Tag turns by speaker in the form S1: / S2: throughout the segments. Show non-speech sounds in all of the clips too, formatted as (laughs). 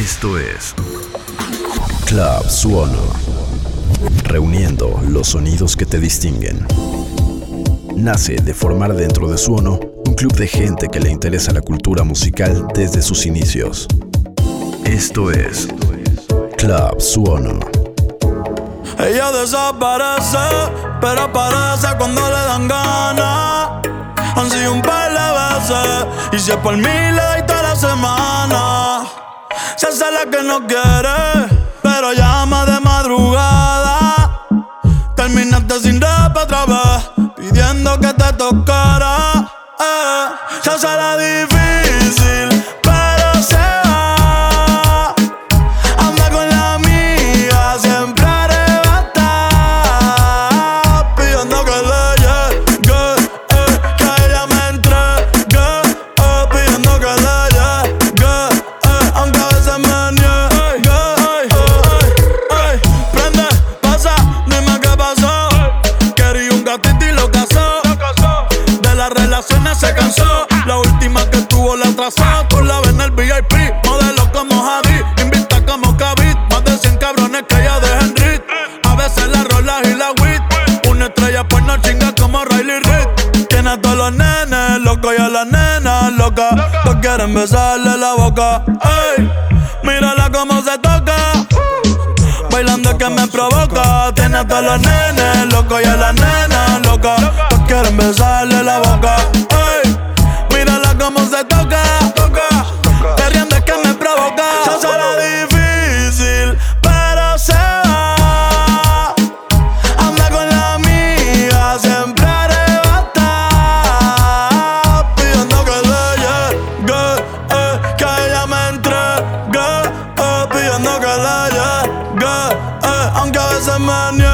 S1: Esto es Club Suono, reuniendo los sonidos que te distinguen. Nace de formar dentro de Suono un club de gente que le interesa la cultura musical desde sus inicios. Esto es Club Suono.
S2: Ella desaparece, pero aparece cuando le dan ganas. Han sido un par y si es por toda la semana. Se hace la que no quiere, pero llama de madrugada. Terminaste sin rap otra vez, pidiendo que te tocara. Eh. Se difícil. besarle la boca. Ey, mírala cómo se toca. Bailando que me provoca. Tiene a todos los nenes locos y a la nena loca. Todos quieren besarle la boca. Ey, mírala cómo se toca. Perriendo es que me provoca.
S3: Yo se la
S4: zamani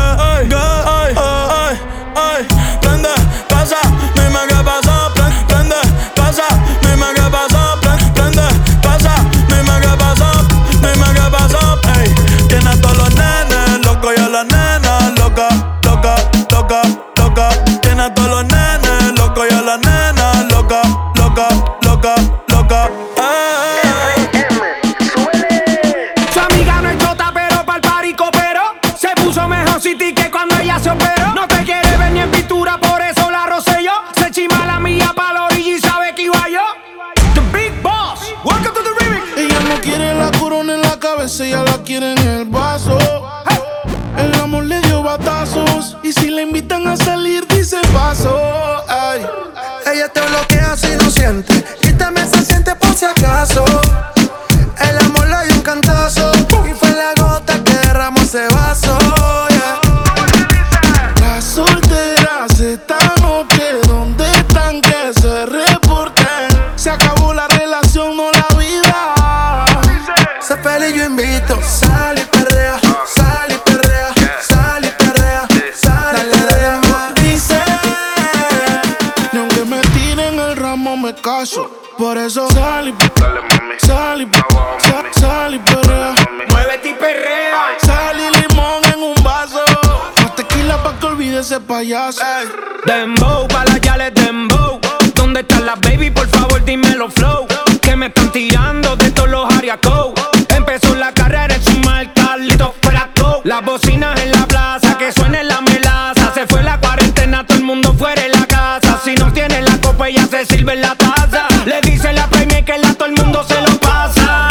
S4: dice
S5: la
S3: premia que la todo el mundo se lo pasa.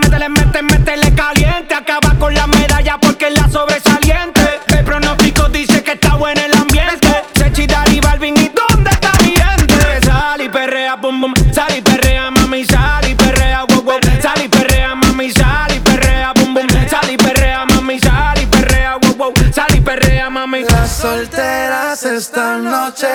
S3: Métele, métele, métele caliente. Acaba con la medalla porque es la sobresaliente. El pronóstico dice que está bueno el ambiente. Sechi, Dari, Balvin y ¿dónde está mi gente? Sal y perrea, bum, bum. Sal y perrea, mami, sal y perrea, wow, wow. Sal y perrea, mami, sal y perrea, bum, bum. Sal y perrea, mami, sal y perrea, wow, wow. Sal y perrea, mami.
S5: Las solteras están
S2: noche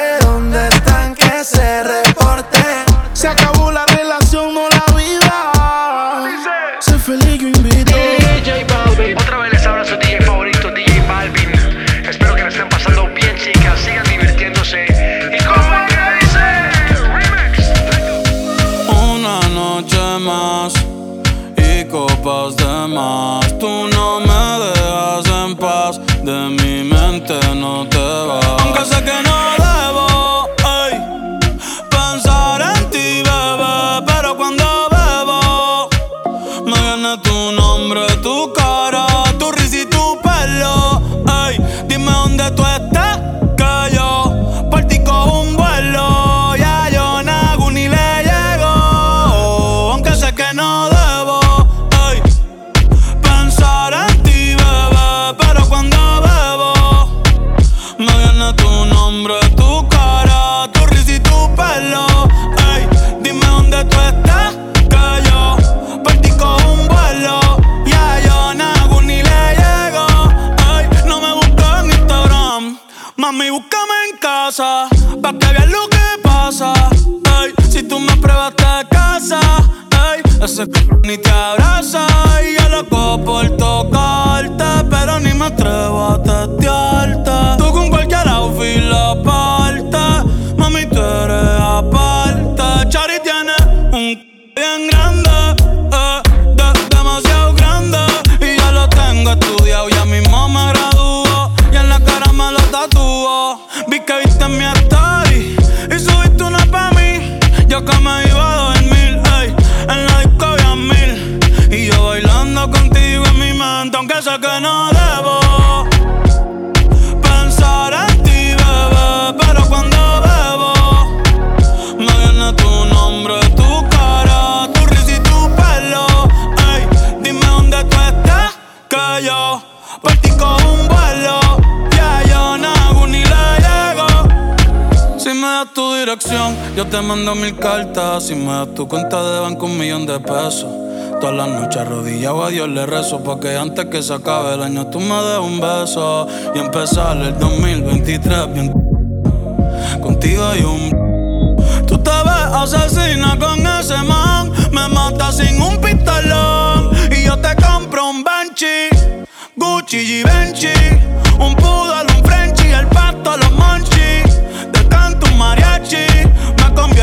S2: escribiendo mil cartas. Si me das tu cuenta de banco, un millón de pesos. Todas las noches arrodillado a Dios le rezo Porque antes que se acabe el año tú me des un beso Y empezar el 2023 bien Contigo hay un Tú te ves asesina con ese man Me mata sin un pistolón Y yo te compro un Banshee Gucci, Givenchy Un poodle, un Frenchy El pasto, los manchis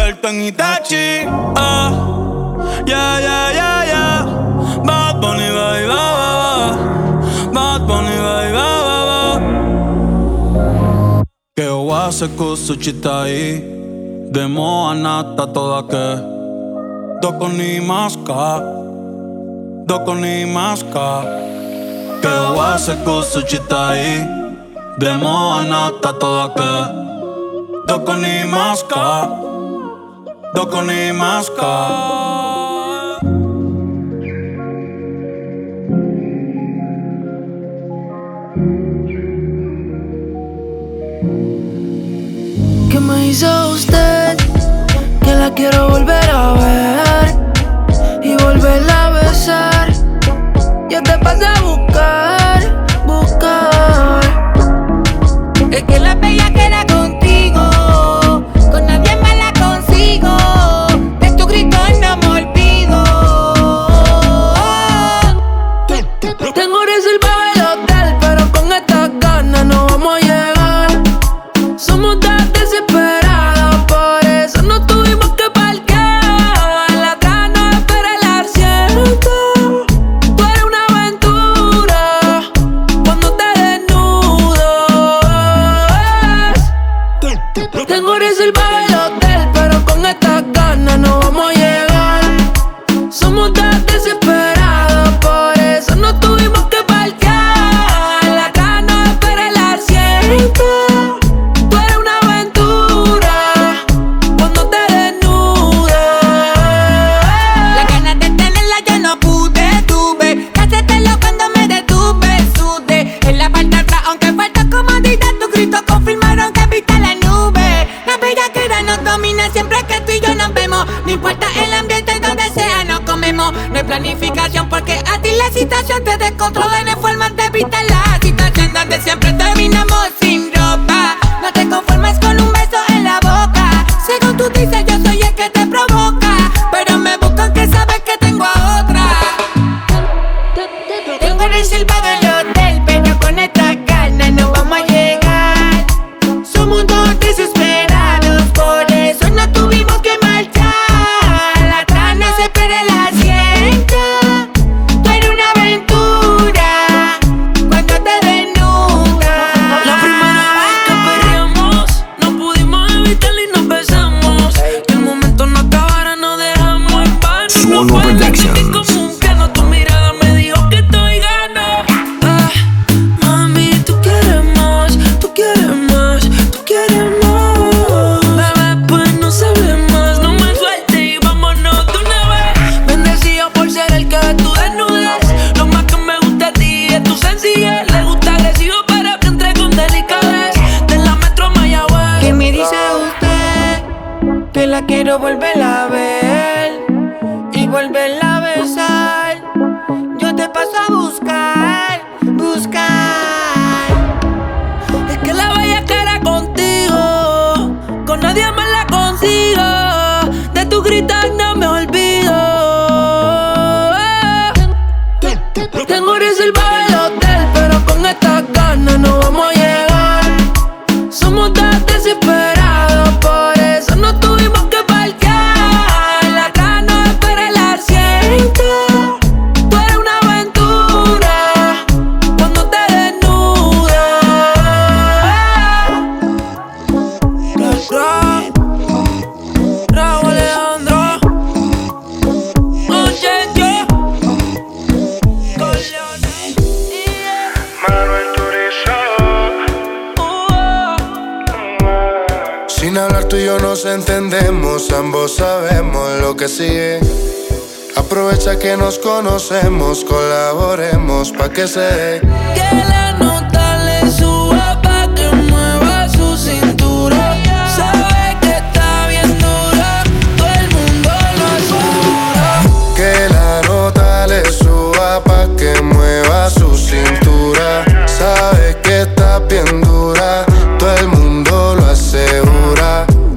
S2: convertirte en Itachi. Ah, yeah, yeah, yeah, yeah. Bad Bunny, bye, bye, bye, Bad Bunny, bye, bye, bye, Que o hace cosa chitai. De moa nata toda que. Doko ni maska. Doko ni maska. Que o hace cosa chitai. De moa nata toda que. Doko ni maska dokony e maska.
S6: ¿Qué me hizo usted? Que la quiero volver a ver y volverla a besar. Yo te pasé a buscar.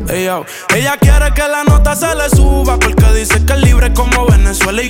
S7: Ey, yo. Ella quiere que la nota se le suba porque dice que es libre como Venezuela y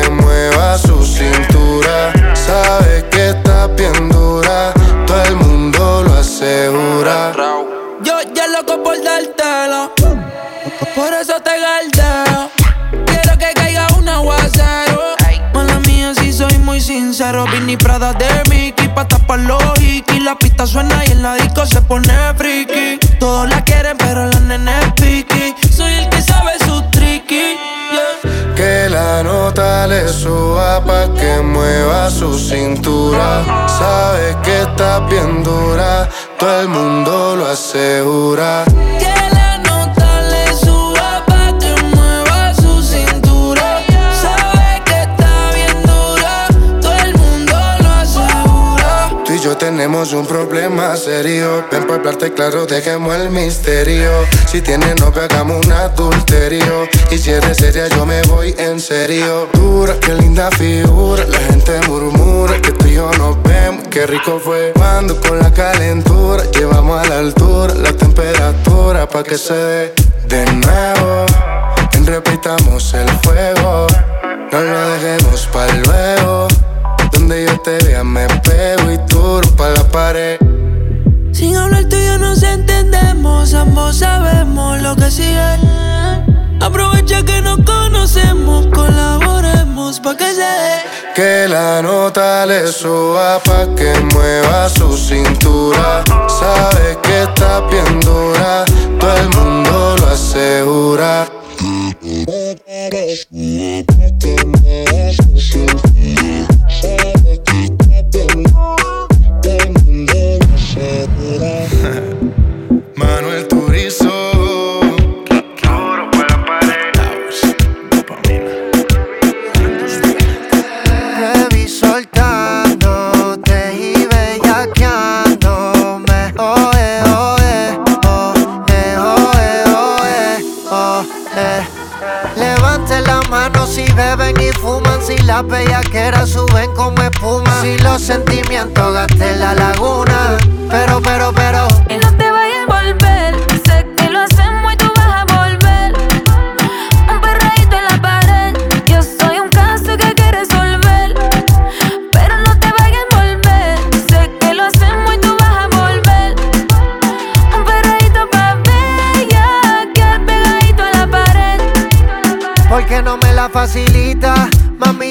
S6: Yo ya loco por dártelo, por eso te galdeo. Quiero que caiga un aguacero. Mala mía, si soy muy sincero. Vini Prada de Mickey, pa' tapar los hikis. La pista suena y en la disco se pone friki. Todos la quieren, pero la nena es piqui. Soy el que sabe su tricky. yeah.
S5: Que la nota le suba pa' que mueva su cintura. Sabe que está bien dura, todo el mundo lo asegura.
S6: Que la nota le suba pa' que mueva su cintura. Sabe que está bien dura, todo el mundo lo asegura.
S5: Tú y yo tenemos un problema serio. Ven por hablarte claro, dejemos el misterio. Si tienes novio, hagamos un adulterio. Y si eres seria, yo me voy en serio. Dura, qué linda figura. La gente murmura que tú y yo nos vemos. Qué rico fue cuando con la calentura llevamos a la altura la temperatura pa' que se dé de nuevo. Ven, repitamos el juego. No lo dejemos para luego. Donde yo te vea me pego y tú pa' la pared.
S6: Sin hablar tú y yo nos entendemos, ambos sabemos lo que sigue. Aprovecha que nos conocemos, colaboremos pa' que se dé.
S5: Que la nota le suba pa' que mueva su cintura. Sabe que está bien dura, todo el mundo lo asegura.
S8: las bellaqueras suben como espuma. Si los sentimientos gasté la laguna. Pero, pero, pero.
S1: Y no te vayas a volver. Sé que lo hacemos y tú vas a volver. Un perreíto en la pared. Yo soy un caso que quieres resolver. Pero no te vayas a volver. Sé que lo hacemos y tú vas a volver.
S9: Un perreíto pa' bellaquear pegadito a la pared. Porque no me la facilita, mami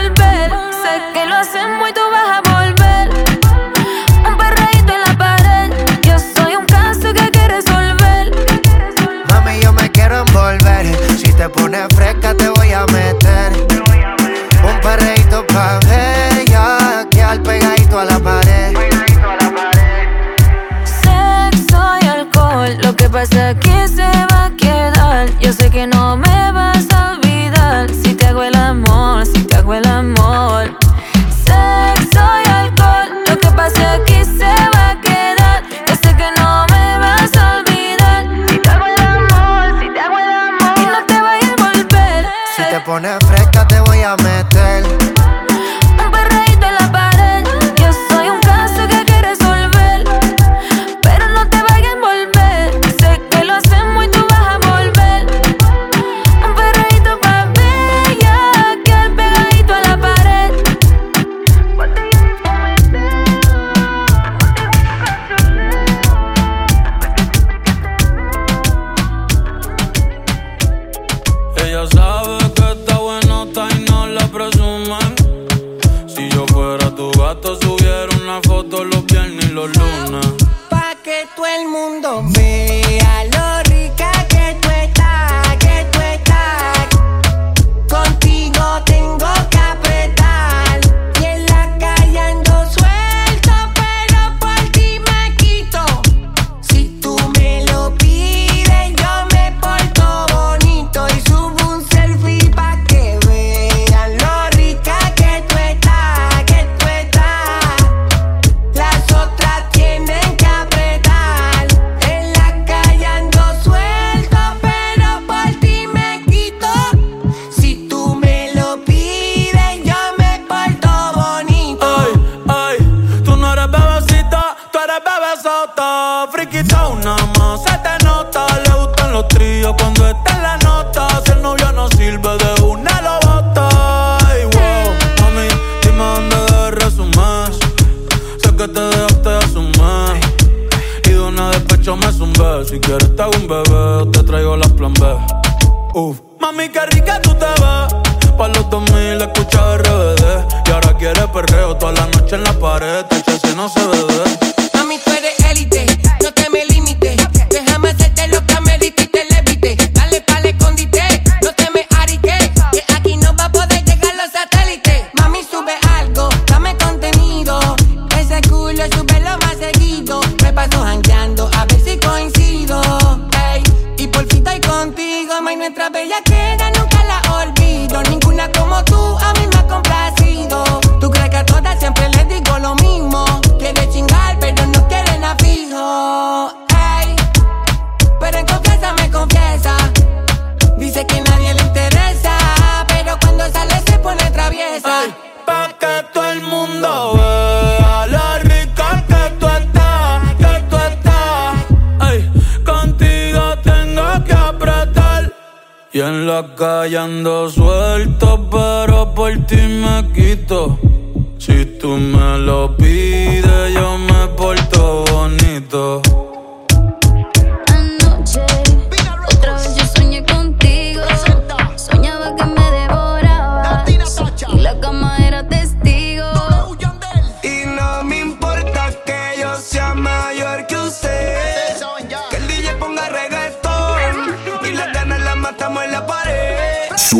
S1: volver. Sé que lo hacemos y tú vas a volver. Un perreíto en la pared. Yo soy un caso que hay que resolver.
S9: Mami, yo me quiero envolver. Si te pones fresca, te voy a meter. Un perreíto pa' ver. Ya quedar pegadito a la pared.
S1: Sexo y alcohol. Lo que pasa aquí se va a quedar. Yo sé que no me
S9: pones fresca te voy a meter.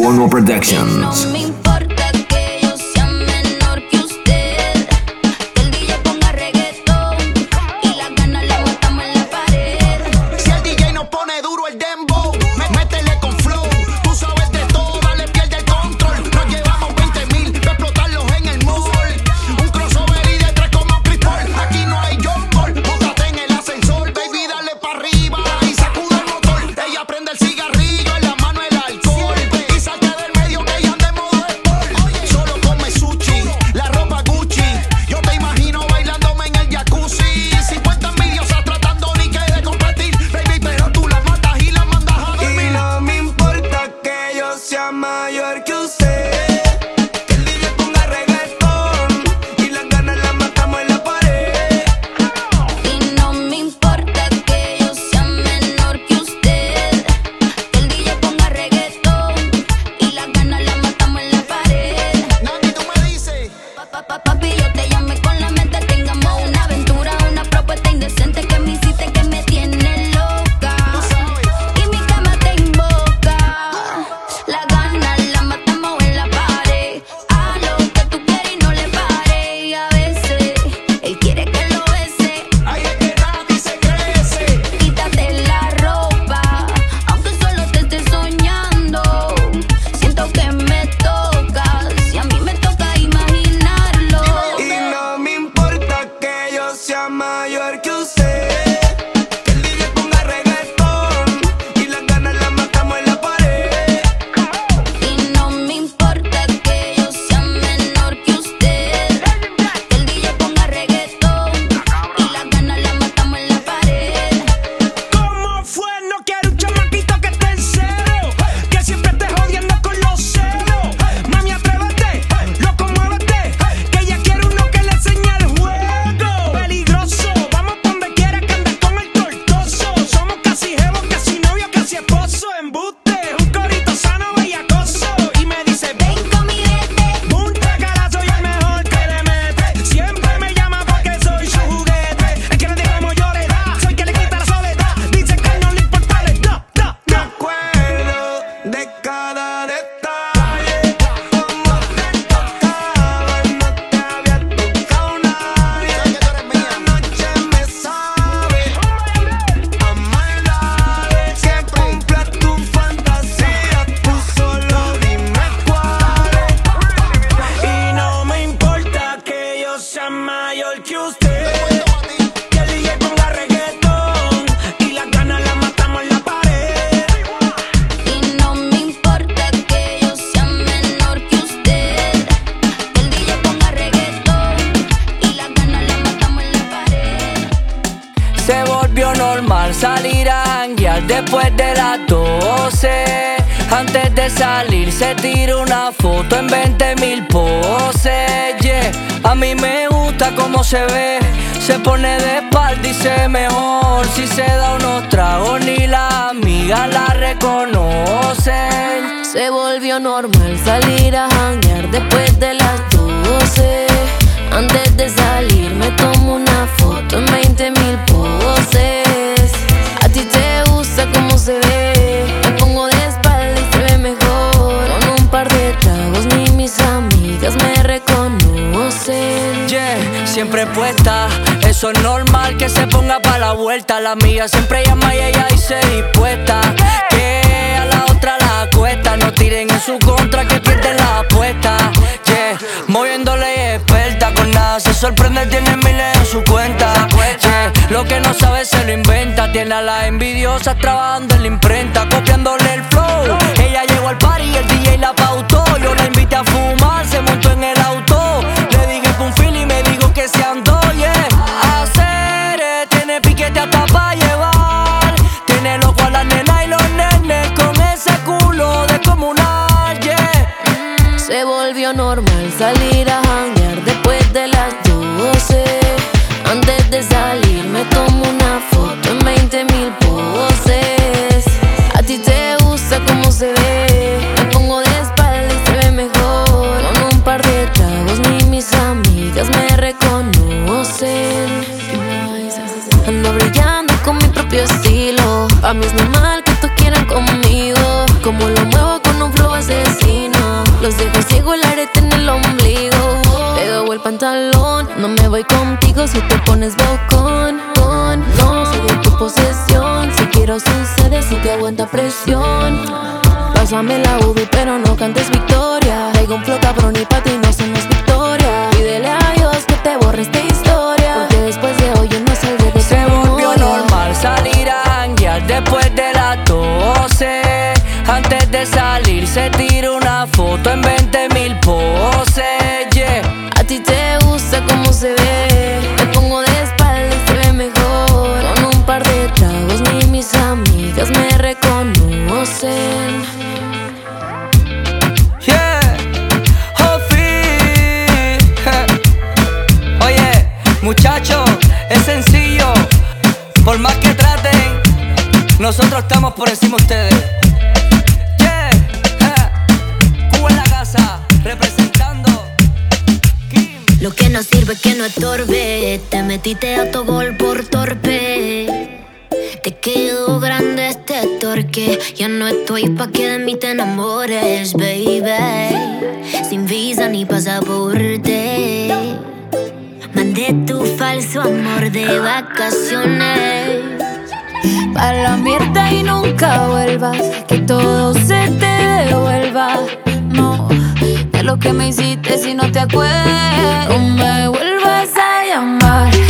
S1: Warner
S10: Productions.
S11: siempre
S12: puesta. Eso es normal que se ponga pa' la vuelta. La mía siempre llama y ella dice dispuesta. Que a la otra la acuesta. No tiren en su contra que pierden la apuesta. Yeah, moviéndole experta. Con nada se sorprende, tiene miles en su cuenta. Yeah, lo que no sabe se lo inventa. Tiene a las envidiosas trabajando en la imprenta, copiándole el flow. Ella llegó al party y el DJ la pautó. Yo la invité a fumar, se montó
S13: normal salir a janguear después de las 12. Antes de salir me tomo una foto en 20 mil poses. A ti te gusta cómo se ve. Me pongo de espalda y se ve mejor. Con un par de tragos ni mis amigas me reconocen. Ando brillando con mi propio estilo. A mis mamás en el ombligo. Te doy el pantalón, no me voy contigo si te pones bocón. Con, no, soy de tu posesión. Si quiero sucede, si te aguanta presión. Pásame la UV, pero no cantes victoria. Traigo un flow cabrón y para ti no somos victoria. Pídele a Dios que te borre esta historia. Porque después de hoy yo no saldré de
S12: Se volvió normal salir a hanguear después de
S13: ellos me reconocen. Yeah, oh, Ofi. (laughs) Oye, muchachos, es sencillo. Por más que traten,
S6: nosotros estamos por encima de ustedes. Yeah, Cuba en la casa, representando.
S14: Lo que no sirve es que no estorbe. Te metiste a tu gol por torpe. Te quedó grande este torque. Ya no estoy pa' que de mí te enamores, baby. Sin visa ni pasaporte. Mandé tu falso amor de vacaciones.
S1: Pa' la mierda y nunca vuelvas. Que todo se te devuelva. No, de lo que me hiciste si no te acuerdas. No me vuelvas a llamar.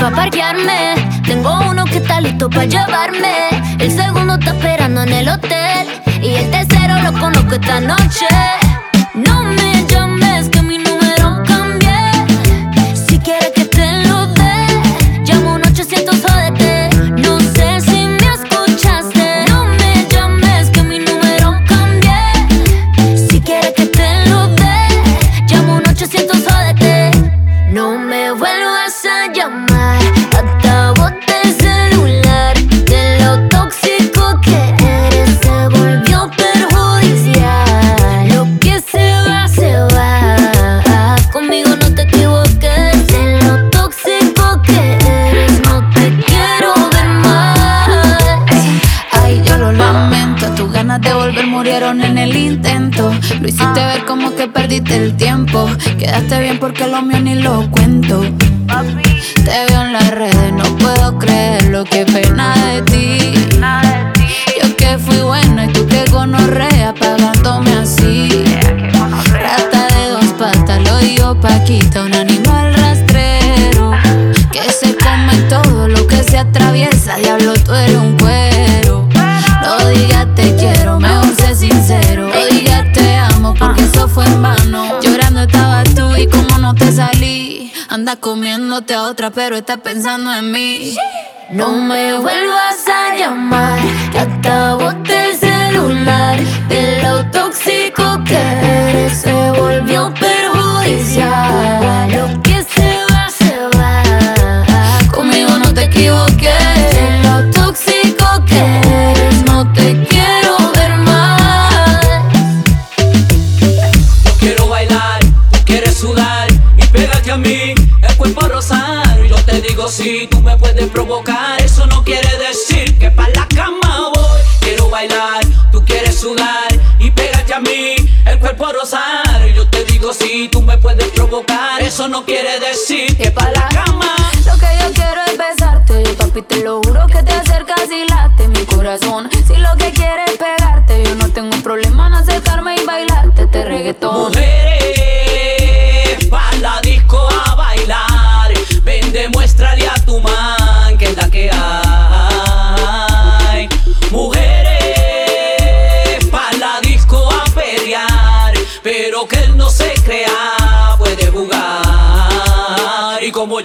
S14: pa' parquearme. Tengo uno que está listo pa' llevarme. El segundo está esperando en el hotel. Y el tercero lo conozco esta noche.
S1: Quedaste bien porque lo mío ni lo cuento. Te veo en las redes, no puedo creer lo que pena. Nada de ti. Comiéndote a otra, pero está pensando en mí.
S14: No me vuelvas a llamar, que acabo del celular. De lo tóxico que eres se volvió perjudicial.
S15: Si tú me puedes provocar, eso no quiere decir que pa' la cama.
S1: Lo que yo quiero es besarte, papi, te lo juro que te acercas y late mi corazón.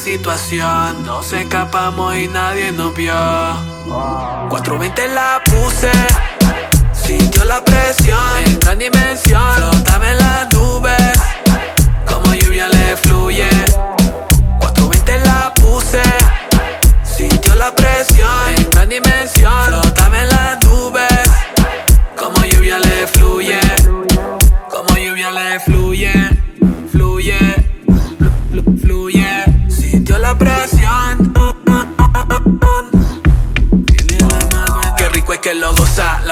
S16: situación. Nos escapamos y nadie nos vio. 420 la puse, sintió la presión. entra En dimensión, la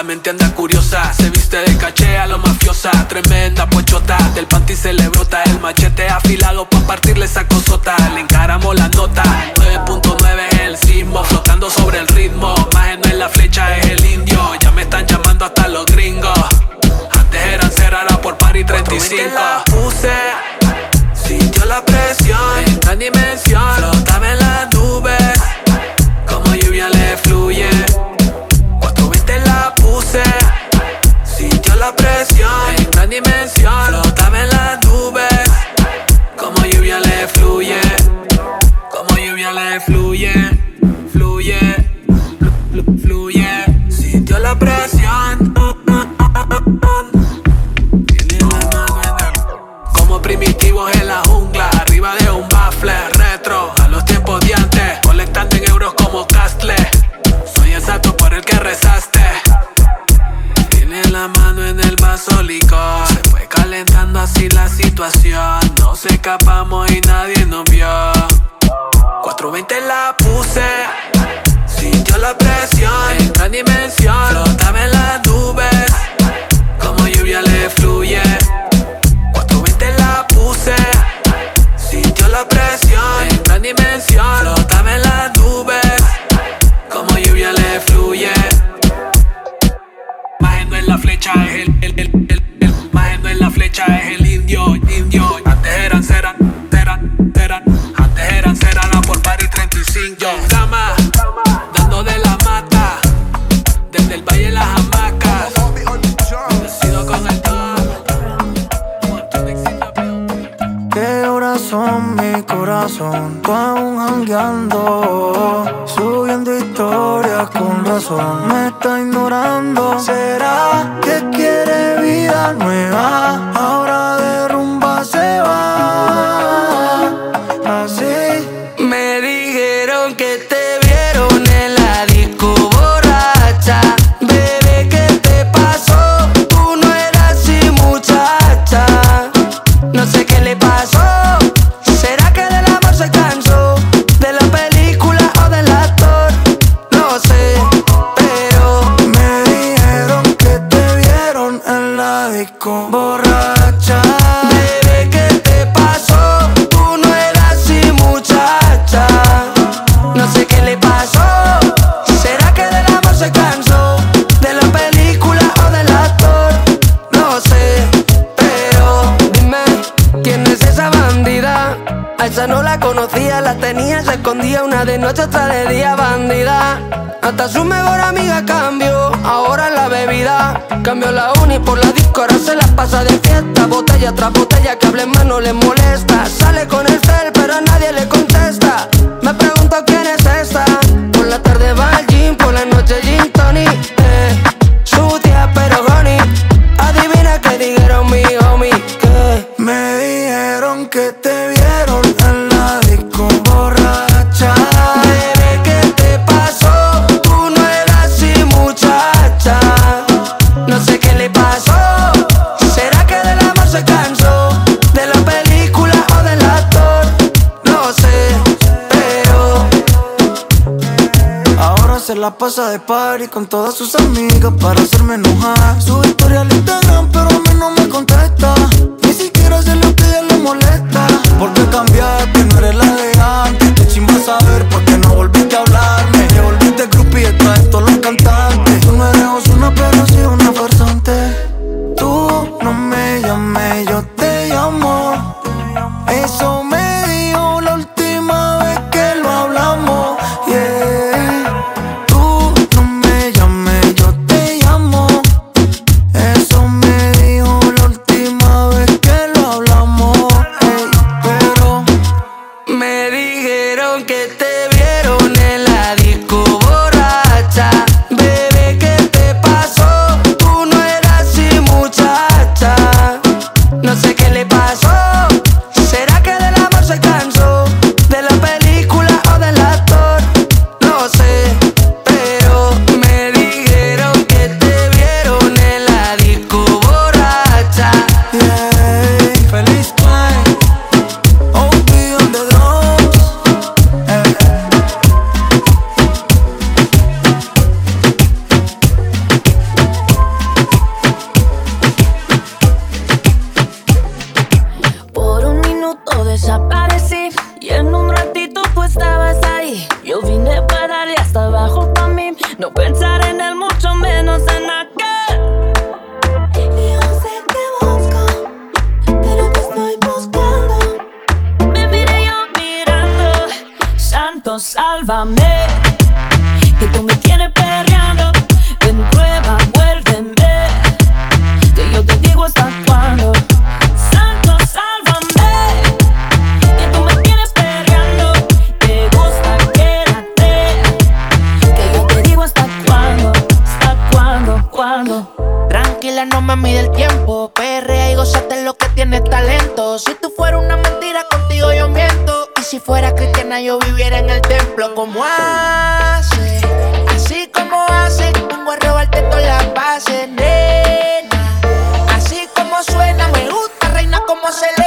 S16: mente anda curiosa. Se viste de caché a lo mafiosa. Tremenda pochota. Del panty se le brota el machete afilado pa' partirle esa cosota. Le encaramos la nota. Se fue calentando así la situación. Nos escapamos y nadie nos vio. 420 la puse. Sintió la presión. Entró en dimensión. Flotaba en las nubes. Como lluvia le fluye. 420 la puse. Sintió la presión. Entró en dimensión. Maje en la flecha, es el, el, el, el, el. Maje no es la flecha, es el indio, indio. Antes eran, eran, eran, eran. Antes eran, eran la por party 35. Dama, dando de la mata. Desde el Valle de las Hamacas. Nacido con el don.
S17: ¿Qué horas son mi corazón? Tú aún jangueando. Subiendo historia con razón me está ignorando. ¿Será que quiere vida nueva?
S6: noche hasta de día bandida. Hasta su mejor amiga cambió, ahora la bebida. Cambió la uni por la disco, ahora se la pasa de fiesta. Botella tras botella que hable más no le molesta. Sale con el cel, pero a nadie le contesta. Me pregunta la
S17: pasa de party con todas sus amigas para hacerme enojar. Su historia al Instagram, pero
S18: Tranquila, no me mide el tiempo. Perrea y gozate lo que tienes talento. Si tú fueras una mentira, contigo yo miento. Y si fuera cristiana, yo viviera en el templo. Como hace, así como hace, vengo a robarte todas las bases, nena. Así como suena, me gusta, reina, como
S19: se la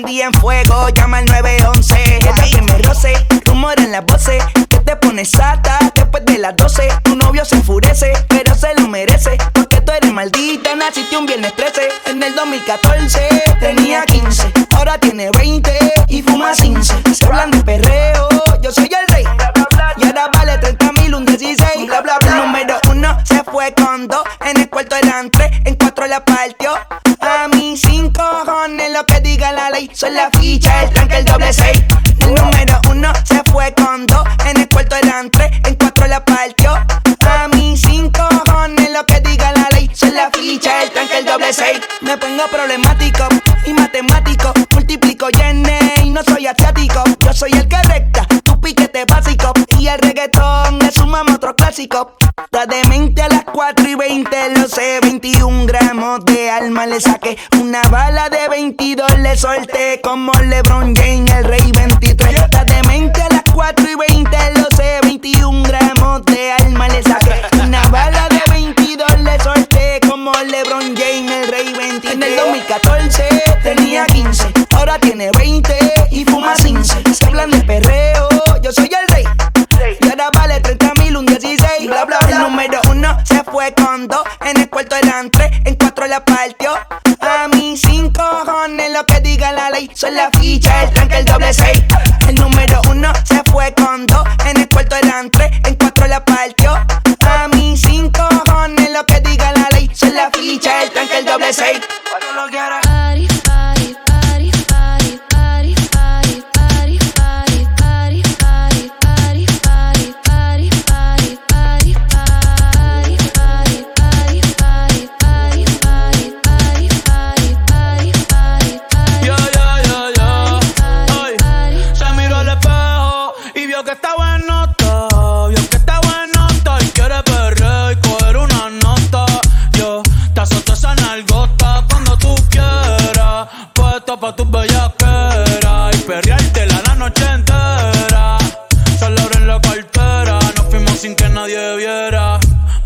S19: prendí en fuego, llama al 911. Ella que me roce, rumor en las voces. Que te pones sata después de las 12. Tu novio se enfurece, pero se lo merece. Porque tú eres maldita, naciste un viernes 13. En el 2014 el número uno se fue con dos. En el cuarto eran tres, en cuatro la partió. A mí cinco cojones lo que diga la ley. Son la ficha, el tranque, el doble seis. Me pongo problemático y matemático. Multiplico y y no soy asiático. Yo soy el que recta, tu piquete básico. Y el reggaetón le sumamos otro clásico. Está demente a las 4 y 20, lo sé. 21 gramos de alma le saqué. Una bala de 22 le solté. Como LeBron James, el rey 23. Está demente a las 4 y 20, lo sé. 21 gramos de alma le saqué. Una bala de 22 le solté. Como LeBron James, el rey 23. En el 2014 tenía 15, ahora tiene 20 y fuma 15. Se hablan de perreo, yo soy el rey. Y ahora vale 30 mil, un 16. Bla, bla, bla. El número uno se fue con dos. En el cuarto eran tres, en la partió. A mí cinco cojones lo que diga la ley. Son la ficha, el tranque, el doble seis. El número uno se fue con dos. En el cuarto eran tres, en cuatro la partió. A mí cinco cojones lo que diga la ley. Son la ficha, el tranque, el doble seis.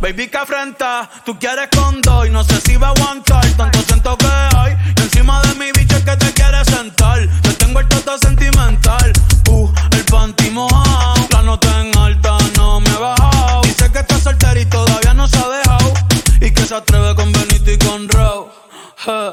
S2: Baby, que afrenta, tú quieres con dos y no sé si va a aguantar. Tanto siento que hay y encima de mi bicho es que te quieres sentar. Te tengo el toto sentimental, uh, el panty mojado. La nota en alta no me he bajado. Dice que está soltera y todavía no se ha dejado. Y que se atreve con Benito y con Raw. Eh,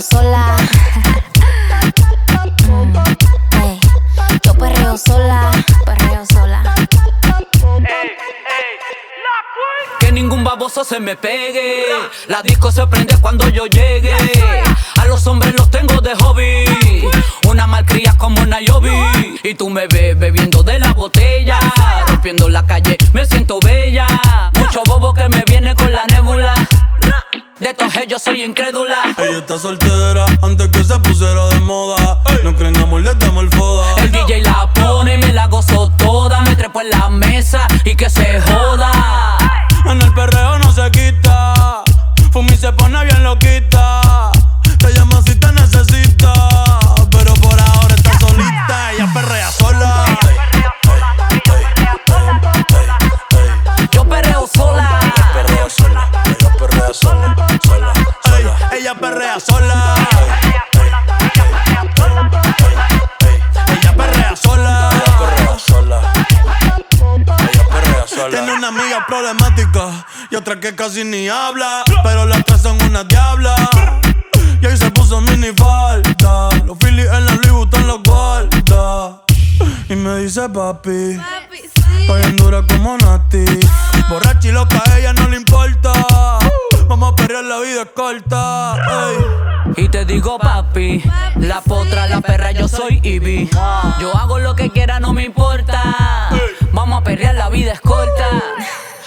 S20: (laughs) Yo perreo sola. Perreo sola.
S15: Que ningún baboso se me pegue. La disco se prende cuando yo llegue. A los hombres los tengo de hobby. Una malcria como Nayobi. Y tú me ves bebiendo de la botella. Rompiendo la calle, me siento bella. Mucho bobo que me viene con la nébula. De todos ellos soy incrédula.
S2: Ella está soltera antes que se pusiera de moda. No creen amor, le damos el foda.
S15: El DJ la pone y me la gozo toda. Me trepo en la mesa y que se joda.
S2: En el perreo no se quita. Fumi se pone bien loquita. Otra que casi ni habla. Pero las tres son una diabla. Y ahí se puso mini falta. Los Phillies en la Louis Vuitton los guarda. Y me dice papi. Estoy en dura como Nati. Borracha y loca, a ella no le importa. Vamos a perrear, la vida es corta. ey.
S15: Y te digo papi, la potra, la perra, yo soy Ivy. Yo hago lo que quiera, no me importa. Vamos a perrear, la vida es corta.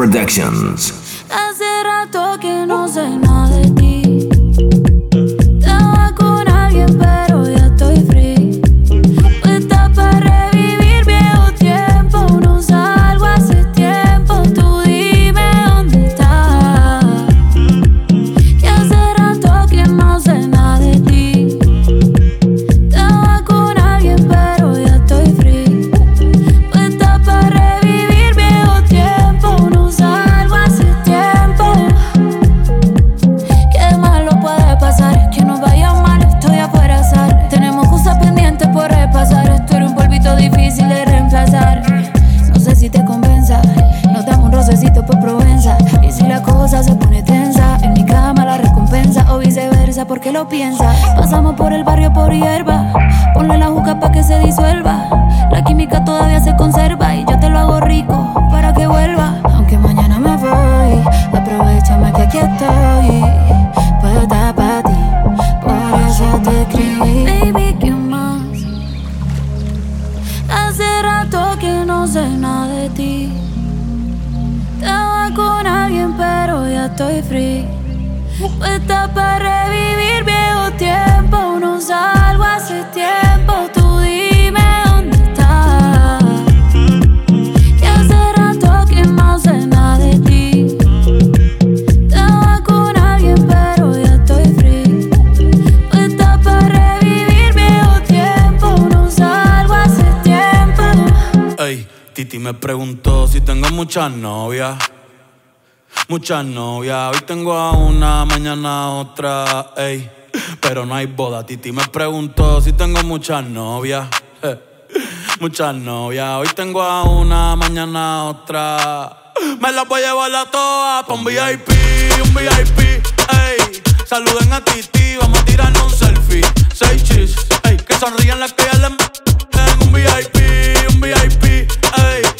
S1: Productions.
S2: Muchas novias. Muchas novias, hoy tengo a una, mañana otra, ey. Pero no hay boda, Titi me preguntó si tengo muchas novias. Muchas novias, hoy tengo a una, mañana otra. Me las voy a llevar a todas pa' un VIP, un VIP, ey. Saluden a Titi, vamos a tirarnos un selfie. Seis chis, ey. Que sonrían las que ya un VIP, un VIP, ey.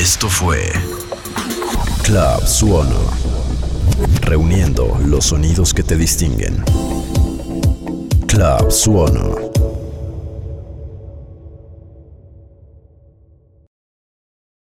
S21: Esto fue Club Suono. Reuniendo los sonidos que te distinguen. Club Suono.